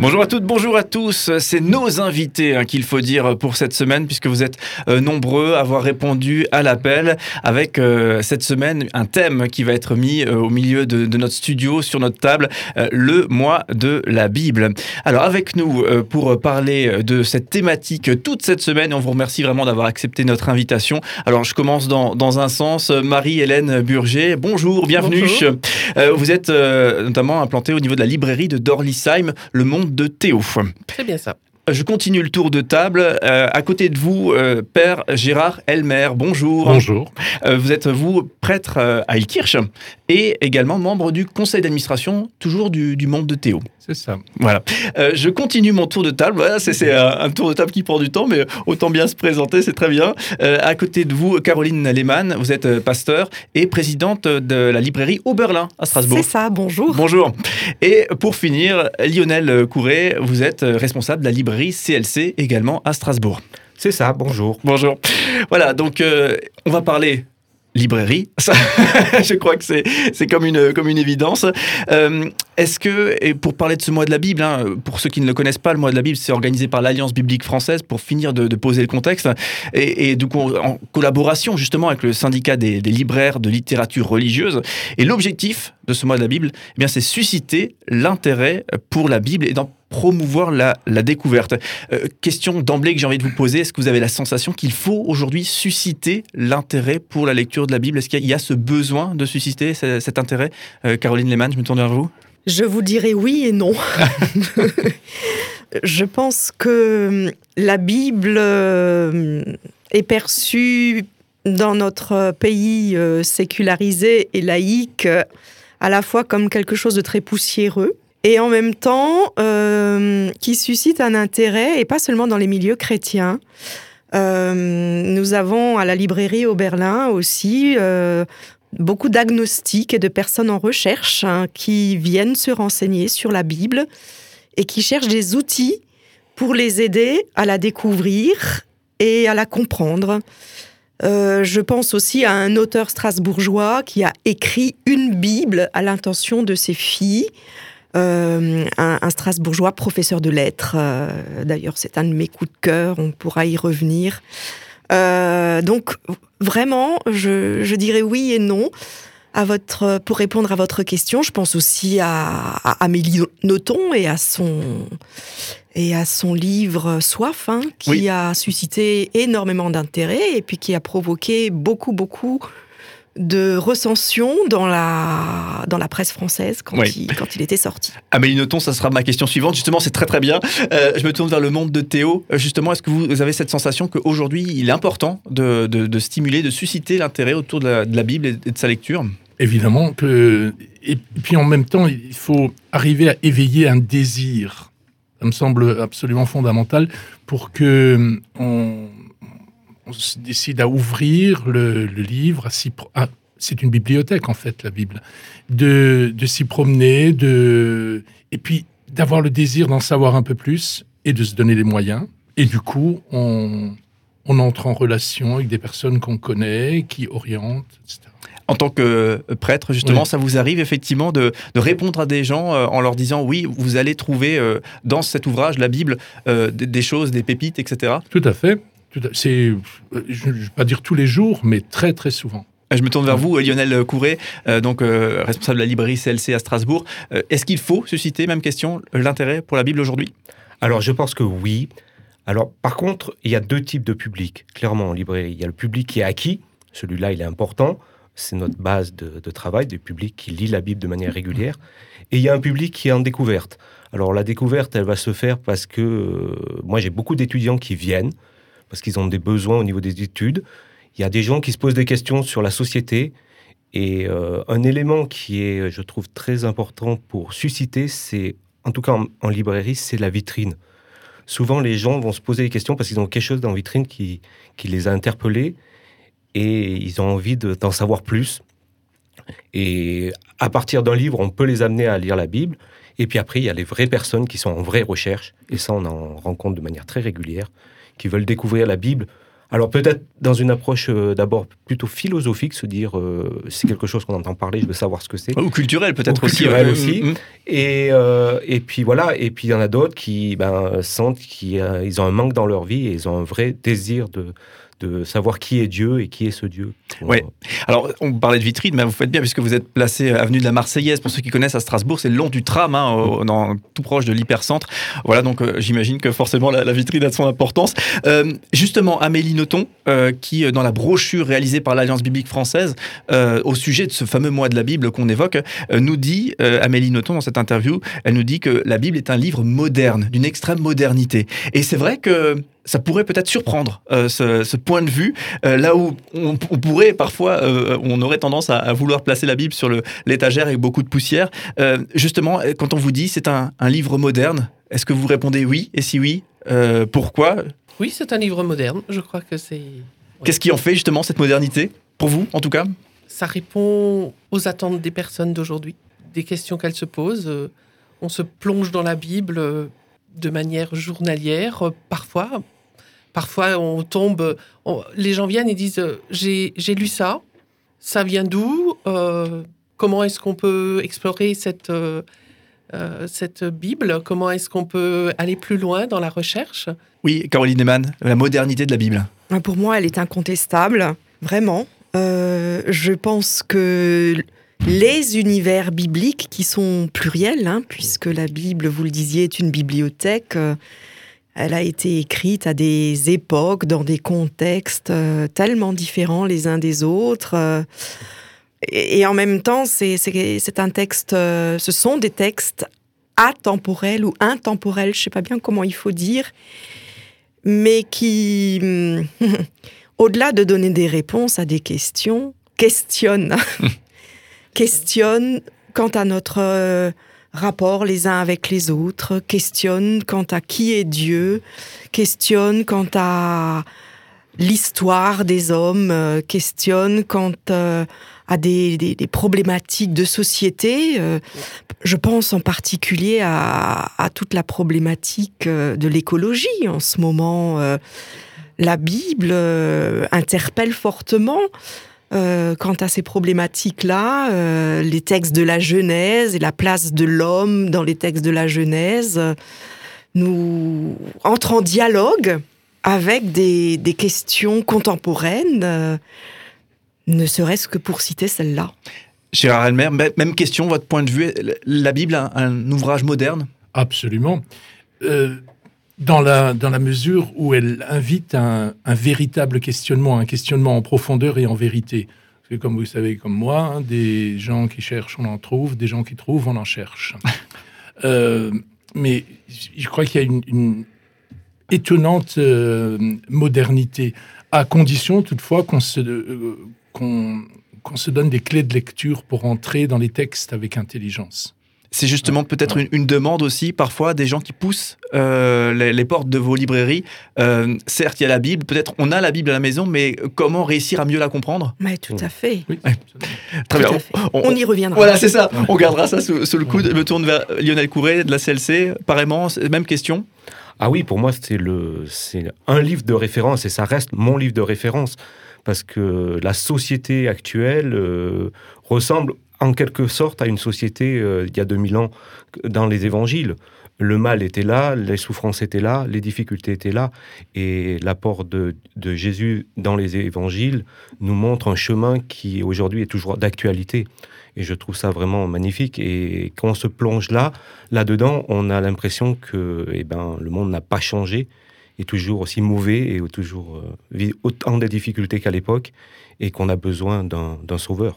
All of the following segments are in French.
Bonjour à toutes, bonjour à tous. C'est nos invités hein, qu'il faut dire pour cette semaine, puisque vous êtes euh, nombreux à avoir répondu à l'appel avec euh, cette semaine un thème qui va être mis euh, au milieu de, de, notre studio, sur notre table, le mois de la Bible. Alors avec nous pour parler de cette thématique toute cette semaine, on vous remercie vraiment d'avoir accepté notre invitation. Alors je commence dans, dans un sens. Marie-Hélène Burger, bonjour, bienvenue. Bonjour. vous êtes notamment implantée au niveau de la librairie de Dorlisheim, Le Monde de Théo. C'est bien ça. Je continue le tour de table. Euh, à côté de vous, euh, Père Gérard Elmer, bonjour. Bonjour. Euh, vous êtes, vous, prêtre à Ilkirch et également membre du conseil d'administration, toujours du, du, monde de Théo. C'est ça. Voilà. je continue mon tour de table. Voilà, c'est un, un, tour de table qui prend du temps, mais autant bien se présenter, c'est très bien. à côté de vous, Caroline Lehmann, vous êtes pasteur et présidente de la librairie Oberlin à Strasbourg. C'est ça, bonjour. Bonjour. Et pour finir, Lionel Courret, vous êtes responsable de la librairie CLC également à Strasbourg. C'est ça, bonjour. Bonjour. Voilà, donc euh, on va parler librairie. Ça, je crois que c'est comme une, comme une évidence. Euh, Est-ce que, et pour parler de ce mois de la Bible, hein, pour ceux qui ne le connaissent pas, le mois de la Bible, c'est organisé par l'Alliance biblique française pour finir de, de poser le contexte. Et, et coup, en collaboration justement avec le syndicat des, des libraires de littérature religieuse. Et l'objectif de ce mois de la Bible, eh bien, c'est susciter l'intérêt pour la Bible et d'en promouvoir la, la découverte. Euh, question d'emblée que j'ai envie de vous poser, est-ce que vous avez la sensation qu'il faut aujourd'hui susciter l'intérêt pour la lecture de la Bible? Est-ce qu'il y a ce besoin de susciter cet, cet intérêt? Euh, Caroline Lehmann, je me tourne vers vous. Je vous dirais oui et non. je pense que la Bible euh, est perçue dans notre pays euh, sécularisé et laïque euh, à la fois comme quelque chose de très poussiéreux et en même temps euh, qui suscite un intérêt, et pas seulement dans les milieux chrétiens. Euh, nous avons à la librairie au Berlin aussi euh, beaucoup d'agnostiques et de personnes en recherche hein, qui viennent se renseigner sur la Bible et qui cherchent des outils pour les aider à la découvrir et à la comprendre. Je pense aussi à un auteur strasbourgeois qui a écrit une Bible à l'intention de ses filles. Euh, un, un, Strasbourgeois professeur de lettres. Euh, D'ailleurs, c'est un de mes coups de cœur, on pourra y revenir. Euh, donc, vraiment, je, je, dirais oui et non. À votre, pour répondre à votre question, je pense aussi à, à Amélie Nothomb et à son, et à son livre Soif, hein, qui oui. a suscité énormément d'intérêt et puis qui a provoqué beaucoup, beaucoup de recension dans la, dans la presse française quand, oui. il, quand il était sorti. Amélie Nothomb, ça sera ma question suivante. Justement, c'est très très bien. Euh, je me tourne vers le monde de Théo. Justement, est-ce que vous avez cette sensation qu'aujourd'hui, il est important de, de, de stimuler, de susciter l'intérêt autour de la, de la, Bible et de sa lecture? Évidemment que... Et puis en même temps, il faut arriver à éveiller un désir. Ça me semble absolument fondamental pour que on, on se décide à ouvrir le, le livre, à s'y, à, c'est une bibliothèque en fait, la Bible, de, de s'y promener, de, et puis d'avoir le désir d'en savoir un peu plus et de se donner les moyens. Et du coup, on, on entre en relation avec des personnes qu'on connaît, qui orientent, etc. En tant que prêtre, justement, oui. ça vous arrive effectivement de, de, répondre à des gens euh, en leur disant oui, vous allez trouver euh, dans cet ouvrage, la Bible, euh, des, des, choses, des pépites, etc. Tout à fait. C'est, je ne vais pas dire tous les jours, mais très très souvent. Je me tourne vers vous, Lionel Courret, euh, donc euh, responsable de la librairie CLC à Strasbourg. Euh, Est-ce qu'il faut susciter, même question, l'intérêt pour la Bible aujourd'hui? Alors, je pense que oui. Alors, par contre, il y a deux types de public, clairement, en librairie. Il y a le public qui est acquis, celui-là, il est important. C'est notre base de, de, travail, du public qui lit la Bible de manière régulière. Et il y a un public qui est en découverte. Alors, la découverte, elle va se faire parce que euh, moi, j'ai beaucoup d'étudiants qui viennent, parce qu'ils ont des besoins au niveau des études. Il y a des gens qui se posent des questions sur la société. Et euh, un élément qui est, je trouve, très important pour susciter, c'est, en tout cas en, librairie, c'est la vitrine. Souvent, les gens vont se poser des questions parce qu'ils ont quelque chose dans la vitrine qui, les a interpellés et ils ont envie d'en de, savoir plus. Et à partir d'un livre, on peut les amener à lire la Bible. Et puis après, il y a les vraies personnes qui sont en vraie recherche. Et ça, on en rencontre de manière très régulière, qui veulent découvrir la Bible Alors peut-être dans une approche euh, d'abord plutôt philosophique, se dire euh, c'est quelque chose qu'on entend parler, je veux savoir ce que c'est. Ou culturel peut-être aussi. culturel ouais. aussi. Mm, mm. Et, euh, et puis voilà, et puis il y en a d'autres qui ben, sentent qu'ils euh, ils ont un manque dans leur vie et ils ont un vrai désir de, de savoir qui est Dieu et qui est ce Dieu. Ouais. Alors, on parlait de vitrine, mais vous faites bien puisque vous êtes placé euh, avenue de la Marseillaise. Pour ceux qui connaissent à Strasbourg, c'est le long du tram, hein, au- dans, tout proche de l'hypercentre. Voilà, donc euh, j'imagine que forcément la, la vitrine a de son importance. Euh, justement, Amélie Nothomb, euh, qui euh, dans la brochure réalisée par l'Alliance biblique française euh, au sujet de ce fameux mois de la Bible qu'on évoque, euh, nous dit, euh, Amélie Nothomb dans cette interview, elle nous dit que la Bible est un livre moderne, d'une extrême modernité. Et c'est vrai que ça pourrait peut-être surprendre euh, ce, ce point de vue, euh, là où on, on pourrait parfois, euh, on aurait tendance à, à vouloir placer la Bible sur l'étagère avec beaucoup de poussière. Justement, quand on vous dit c'est un, un livre moderne, est-ce que vous répondez oui? Et si oui, pourquoi? Oui, c'est un livre moderne. Je crois que c'est. Qu'est-ce qui en fait justement cette modernité? Pour vous, en tout cas? Ça répond aux attentes des personnes d'aujourd'hui, des questions qu'elles se posent. On se plonge dans la Bible de manière journalière, parfois. Parfois, on tombe. on- les gens viennent et disent euh, J'ai lu ça. Ça vient d'où Euh, Comment est-ce qu'on peut explorer cette, euh, cette Bible? Comment est-ce qu'on peut aller plus loin dans la recherche? Oui, Caroline Neyman, la modernité de la Bible. Pour moi, elle est incontestable, vraiment. Euh, je pense que les univers bibliques, qui sont pluriels, hein, puisque la Bible, vous le disiez, est une bibliothèque, euh, elle a été écrite à des époques, dans des contextes euh, tellement différents les uns des autres. euh, et, en même temps, c'est un texte, euh, ce sont des textes atemporels ou intemporels, je ne sais pas bien comment il faut dire, mais qui, hum, au-delà de donner des réponses à des questions, questionnent. questionnent quant à notre rapport les uns avec les autres, questionnent quant à qui est Dieu, questionnent quant à l'histoire des hommes, euh, questionnent quant euh, à des, problématiques de société. euh, je pense en particulier à, toute la problématique de l'écologie en ce moment. la Bible interpelle fortement euh, quant à ces problématiques-là. euh, les textes de la Genèse et la place de l'homme dans les textes de la Genèse euh, nous entrent en dialogue avec des, des questions contemporaines, euh, ne serait-ce que pour citer celle-là. Gérard Elmer, même même question, votre point de vue, la Bible, un, un ouvrage moderne? Absolument. Dans, la, dans la mesure où elle invite un, un véritable questionnement, un questionnement en profondeur et en vérité. Parce que comme vous savez, comme moi, hein, des gens qui cherchent, on en trouve, des gens qui trouvent, on en cherche. Euh, mais je crois qu'il y a une, une étonnante euh, modernité, à condition toutefois qu'on se, euh, qu'on qu'on se donne des clés de lecture pour entrer dans les textes avec intelligence. C'est justement peut-être une, une demande aussi, parfois, des gens qui poussent euh, les, les portes de vos librairies. Euh, certes, il y a la Bible, peut-être on a la Bible à la maison, mais comment réussir à mieux la comprendre? Mais tout à fait. Oui, Ouais. Très Tout bien. à fait. On y reviendra. Voilà, c'est ça. On gardera ça sous, sous le coude. Je me tourne vers Lionel Courret de la CLC. Pareillement, même question? Ah oui, pour moi, c'est le, c'est un livre de référence et ça reste mon livre de référence parce que la société actuelle euh, ressemble en quelque sorte à une société euh, il y a 2000 ans dans les évangiles. Le mal était là, les souffrances étaient là, les difficultés étaient là, et l'apport de, de Jésus dans les évangiles nous montre un chemin qui aujourd'hui est toujours d'actualité. Et je trouve ça vraiment magnifique. Et quand on se plonge là, là-dedans, on a l'impression que eh ben, le monde n'a pas changé, est toujours aussi mauvais et toujours euh, vit autant de difficultés qu'à l'époque, et qu'on a besoin d'un d'un sauveur.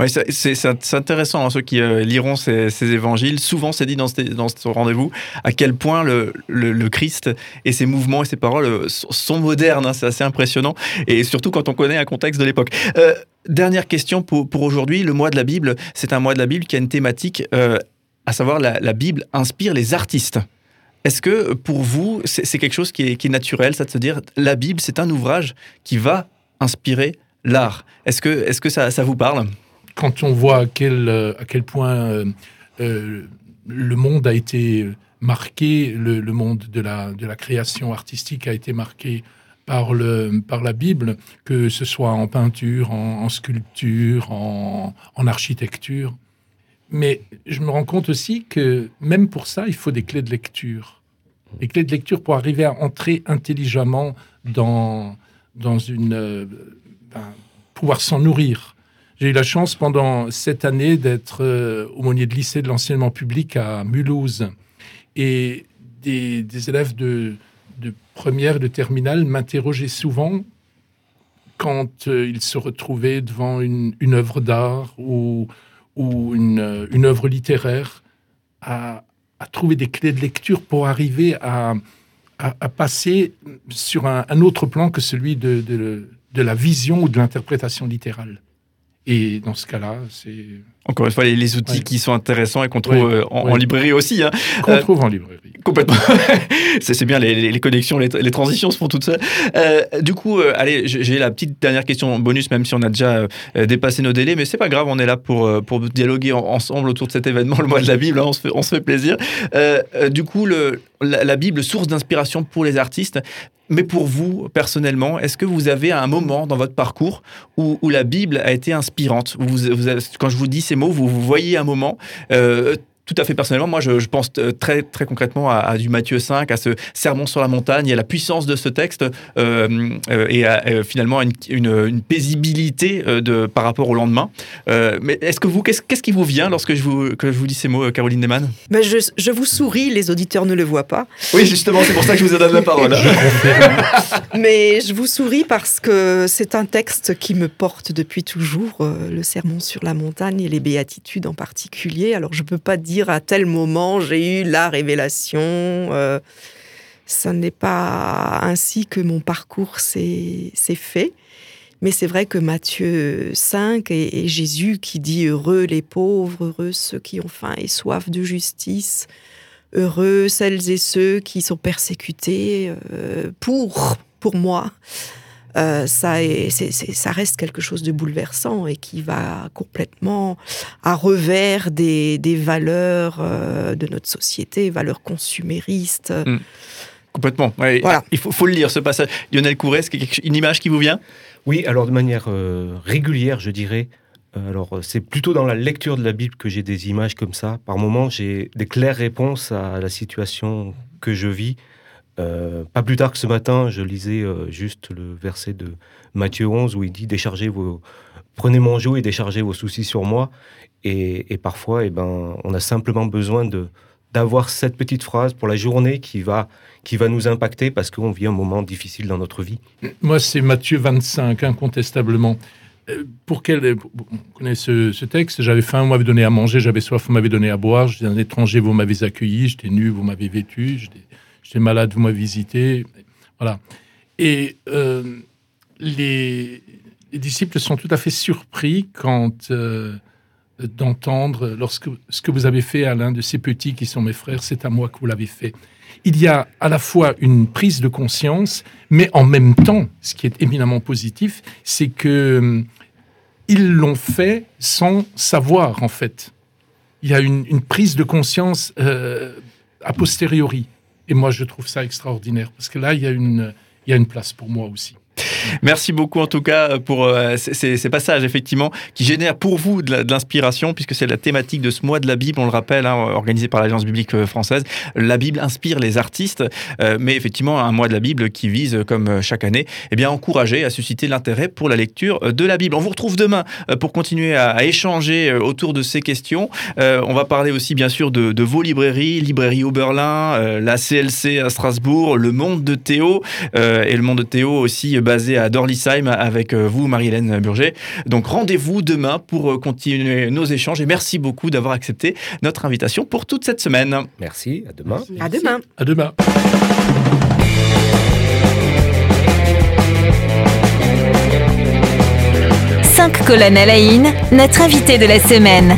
Oui, c'est- intéressant, hein, ceux qui euh, liront ces, évangiles. Souvent, c'est dit dans ce, rendez-vous à quel point le, Christ et ses mouvements et ses paroles euh, sont, modernes. hein, c'est assez impressionnant. Et surtout quand on connaît un contexte de l'époque. Euh, dernière question pour, aujourd'hui. Le mois de la Bible, c'est un mois de la Bible qui a une thématique, à savoir la, Bible inspire les artistes. Est-ce que pour vous, c'est quelque chose qui est, naturel, ça de se dire la Bible, c'est un ouvrage qui va inspirer l'art? Est-ce que, est que ça vous parle? Quand on voit à quel, euh, à quel point euh, euh, le monde a été marqué, le, monde de la, de la création artistique a été marqué par, le, par la Bible, que ce soit en peinture, en, sculpture, en, architecture. Mais je me rends compte aussi que même pour ça, il faut des clés de lecture. Des clés de lecture pour arriver à entrer intelligemment dans, dans une... Ben, pouvoir s'en nourrir. J'ai eu la chance pendant cette année d'être euh, aumônier de lycée de l'enseignement public à Mulhouse. Et des, élèves de, de première, de terminale m'interrogeaient souvent quand euh, ils se retrouvaient devant une, œuvre d'art ou, euh, une, œuvre littéraire, à, trouver des clés de lecture pour arriver à, passer sur un, autre plan que celui de la vision ou de l'interprétation littérale. Et dans ce cas-là, c'est... Encore une fois, les, outils qui sont intéressants et qu'on trouve euh, en, librairie aussi. Hein. Qu'on trouve en librairie. Complètement. c'est bien, les, connexions, les, transitions se font toutes seules. Euh, du coup, euh, allez, j'ai la petite dernière question bonus, même si on a déjà euh, dépassé nos délais, mais c'est pas grave, on est là pour, pour dialoguer ensemble autour de cet événement, le mois de la Bible, hein, on, se fait, on se fait plaisir. du coup, le, la, Bible, source d'inspiration pour les artistes, mais pour vous, personnellement, est-ce que vous avez un moment dans votre parcours où, la Bible a été inspirante? Quand je vous dis ces mots, vous, vous voyez un moment tout à fait personnellement, moi, je, pense euh, très, très concrètement à, du Matthieu 5, à ce sermon sur la montagne, et à la puissance de ce texte, euh, euh, et à, finalement une, une, paisibilité de, par rapport au lendemain. mais est-ce que vous, qu'est-ce, qu'est-ce qui vous vient lorsque je vous, que je vous dis ces mots, Caroline Neyman ben je, je, vous souris, les auditeurs ne le voient pas. Oui, justement, c'est pour ça que je vous ai donné la parole. mais je vous souris parce que c'est un texte qui me porte depuis toujours, le sermon sur la montagne et les béatitudes en particulier. Alors, je ne peux pas dire à tel moment j'ai eu la révélation. Euh, ça n'est pas ainsi que mon parcours s'est fait. Mais c'est vrai que Matthieu 5 et, Jésus qui dit heureux les pauvres, heureux ceux qui ont faim et soif de justice, heureux celles et ceux qui sont persécutés euh, pour, pour moi. Euh, ça, ça reste quelque chose de bouleversant et qui va complètement à revers des, valeurs euh, de notre société, valeurs consuméristes. Hmm. Complètement. voilà. Il faut, le lire, ce passage. Lionel Couret, est-ce qu'il y a une image qui vous vient? Oui, alors de manière euh, régulière, je dirais. Alors, c'est plutôt dans la lecture de la Bible que j'ai des images comme ça. Par moments, j'ai des claires réponses à la situation que je vis. Euh, pas plus tard que ce matin, je lisais euh, juste le verset de Matthieu 11 où il dit déchargez vos, prenez mon joug et déchargez vos soucis sur moi. Et, parfois, eh ben, on a simplement besoin de d'avoir cette petite phrase pour la journée qui va qui va nous impacter parce qu'on vit un moment difficile dans notre vie. Moi, c'est Matthieu 25, incontestablement. Euh, pour quel, vous connaissez ce, texte J'avais faim, vous m'avez donné à manger, j'avais soif, vous m'avez donné à boire, j'étais un étranger, vous m'avez accueilli, j'étais nu, vous m'avez vêtu, j'étais malade, vous m'avez visité. Voilà. Et euh, les, disciples sont tout à fait surpris quand euh, d'entendre lorsque ce que vous avez fait à l'un de ces petits qui sont mes frères, c'est à moi que vous l'avez fait. Il y a à la fois une prise de conscience, mais en même temps, ce qui est éminemment positif, c'est que euh, ils l'ont fait sans savoir en fait. Il y a une, prise de conscience a posteriori. Et moi, je trouve ça extraordinaire parce que là, il y a une, il y a une place pour moi aussi. Merci beaucoup en tout cas pour euh, ces, passages effectivement qui génèrent pour vous de l'inspiration puisque c'est la thématique de ce mois de la Bible, on le rappelle, hein, organisé par l'Alliance biblique euh, française. La Bible inspire les artistes, euh, mais effectivement un mois de la Bible qui vise, comme chaque année, eh bien encourager à susciter l'intérêt pour la lecture de la Bible. On vous retrouve demain pour continuer à, échanger autour de ces questions. on va parler aussi bien sûr de, de vos librairies, librairie Oberlin, la CLC à Strasbourg, le Monde de Théo et le Monde de Théo aussi basé à Dorlisheim avec euh, vous, Marie-Hélène Burger. Donc rendez-vous demain pour euh, continuer nos échanges et merci beaucoup d'avoir accepté notre invitation pour toute cette semaine. Merci, à demain. À demain. À demain. Cinq colonnes à la notre invité de la semaine.